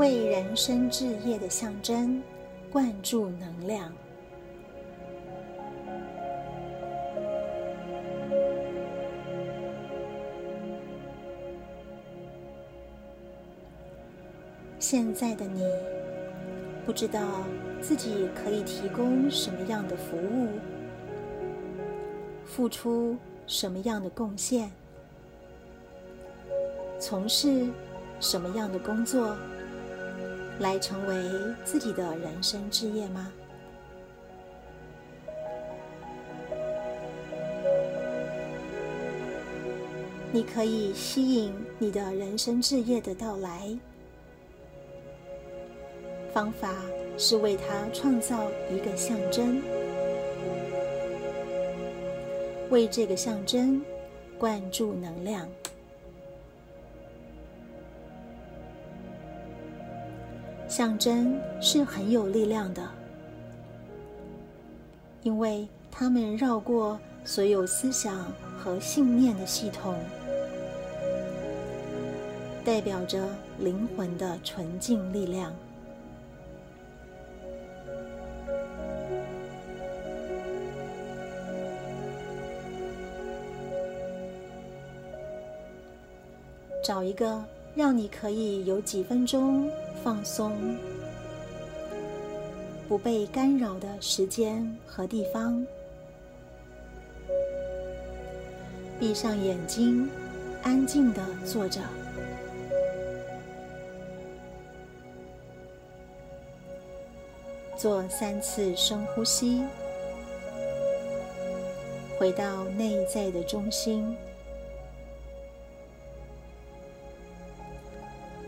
为人生置业的象征灌注能量。现在的你，不知道自己可以提供什么样的服务，付出什么样的贡献，从事什么样的工作，来成为自己的人生置业吗？你可以吸引你的人生置业的到来。方法是为它创造一个象征，为这个象征灌注能量。象征是很有力量的，因为它们绕过所有思想和信念的系统，代表着灵魂的纯净力量。找一个让你可以有几分钟放松、不被干扰的时间和地方，闭上眼睛，安静的坐着，做三次深呼吸，回到内在的中心。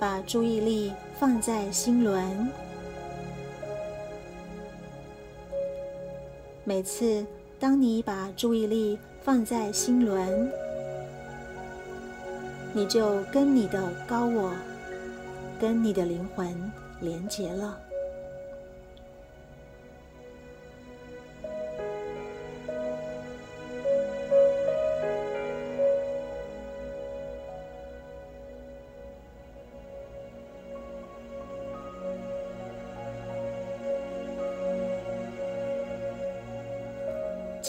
把注意力放在心轮。每次当你把注意力放在心轮，你就跟你的高我、跟你的灵魂连结了。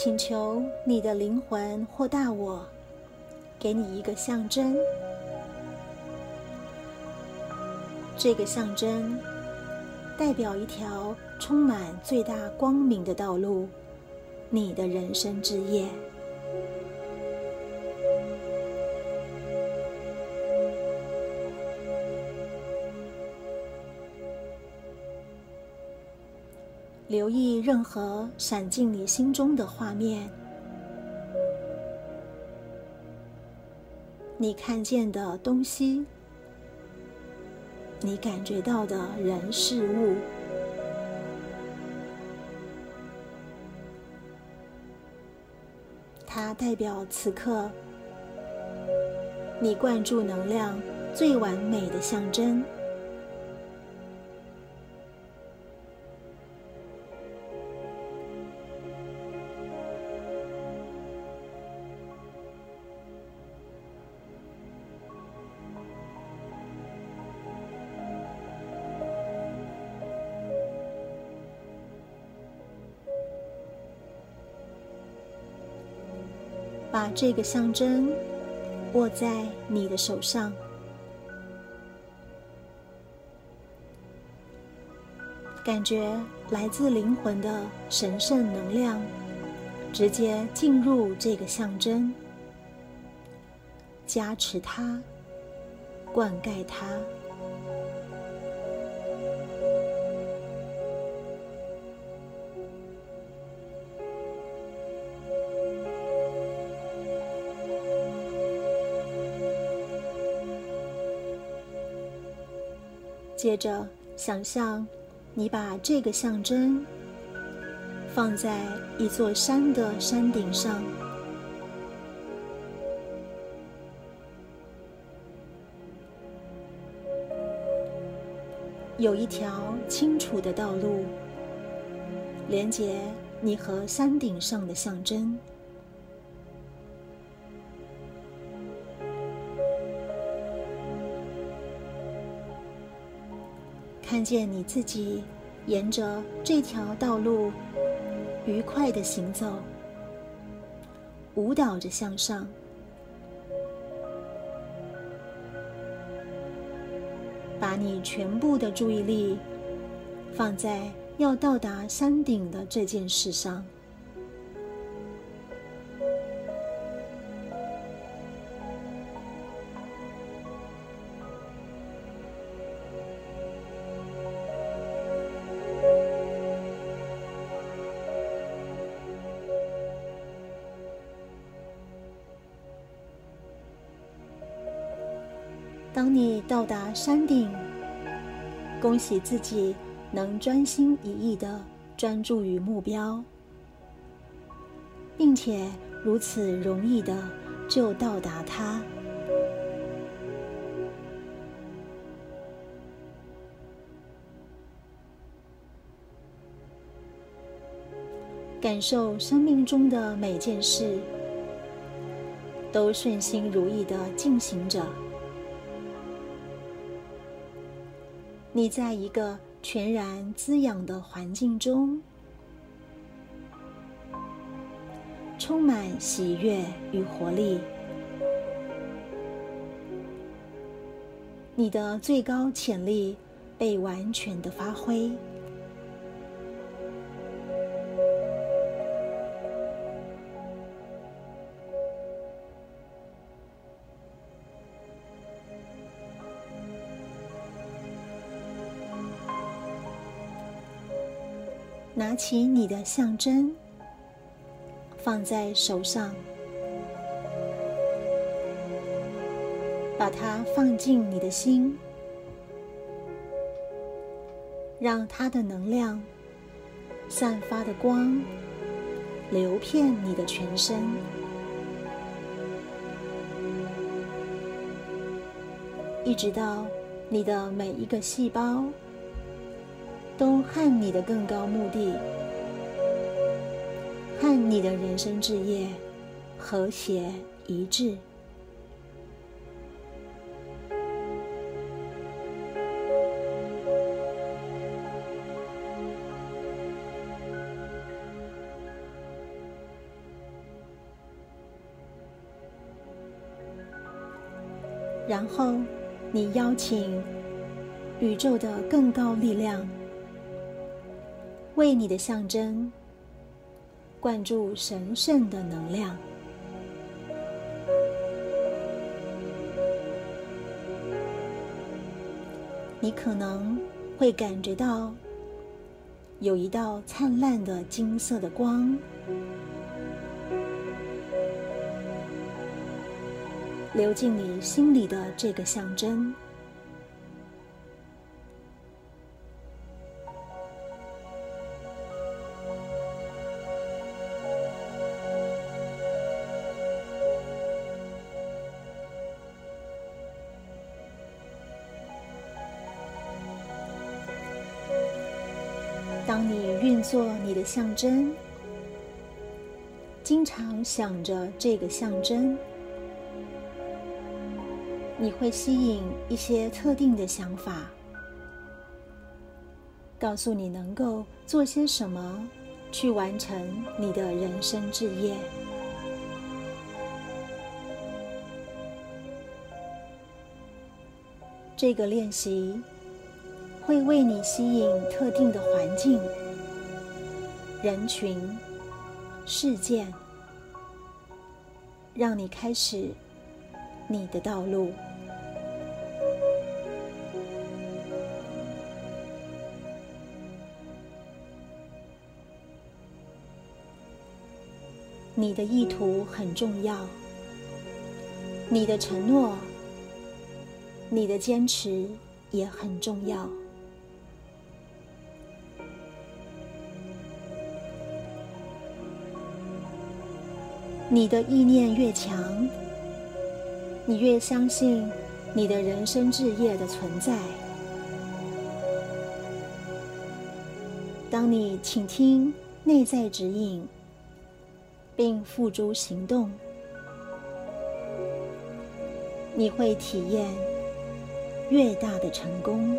请求你的灵魂或大我，给你一个象征。这个象征代表一条充满最大光明的道路，你的人生之夜。留意任何闪进你心中的画面，你看见的东西，你感觉到的人事物，它代表此刻你灌注能量最完美的象征。把这个象征握在你的手上，感觉来自灵魂的神圣能量直接进入这个象征，加持它，灌溉它。接着，想象你把这个象征放在一座山的山顶上，有一条清楚的道路连接你和山顶上的象征。看见你自己沿着这条道路愉快的行走，舞蹈着向上。把你全部的注意力放在要到达山顶的这件事上。当你到达山顶，恭喜自己能专心一意的专注于目标，并且如此容易的就到达它。感受生命中的每件事都顺心如意的进行着。你在一个全然滋养的环境中，充满喜悦与活力。你的最高潜力被完全的发挥。拿起你的象征，放在手上，把它放进你的心，让它的能量散发的光流遍你的全身，一直到你的每一个细胞。都和你的更高目的，和你的人生志业和谐一致。然后，你邀请宇宙的更高力量。为你的象征灌注神圣的能量，你可能会感觉到有一道灿烂的金色的光流进你心里的这个象征。当你运作你的象征，经常想着这个象征，你会吸引一些特定的想法，告诉你能够做些什么去完成你的人生志业。这个练习。会为你吸引特定的环境、人群、事件，让你开始你的道路。你的意图很重要，你的承诺、你的坚持也很重要。你的意念越强，你越相信你的人生志业的存在。当你倾听内在指引，并付诸行动，你会体验越大的成功。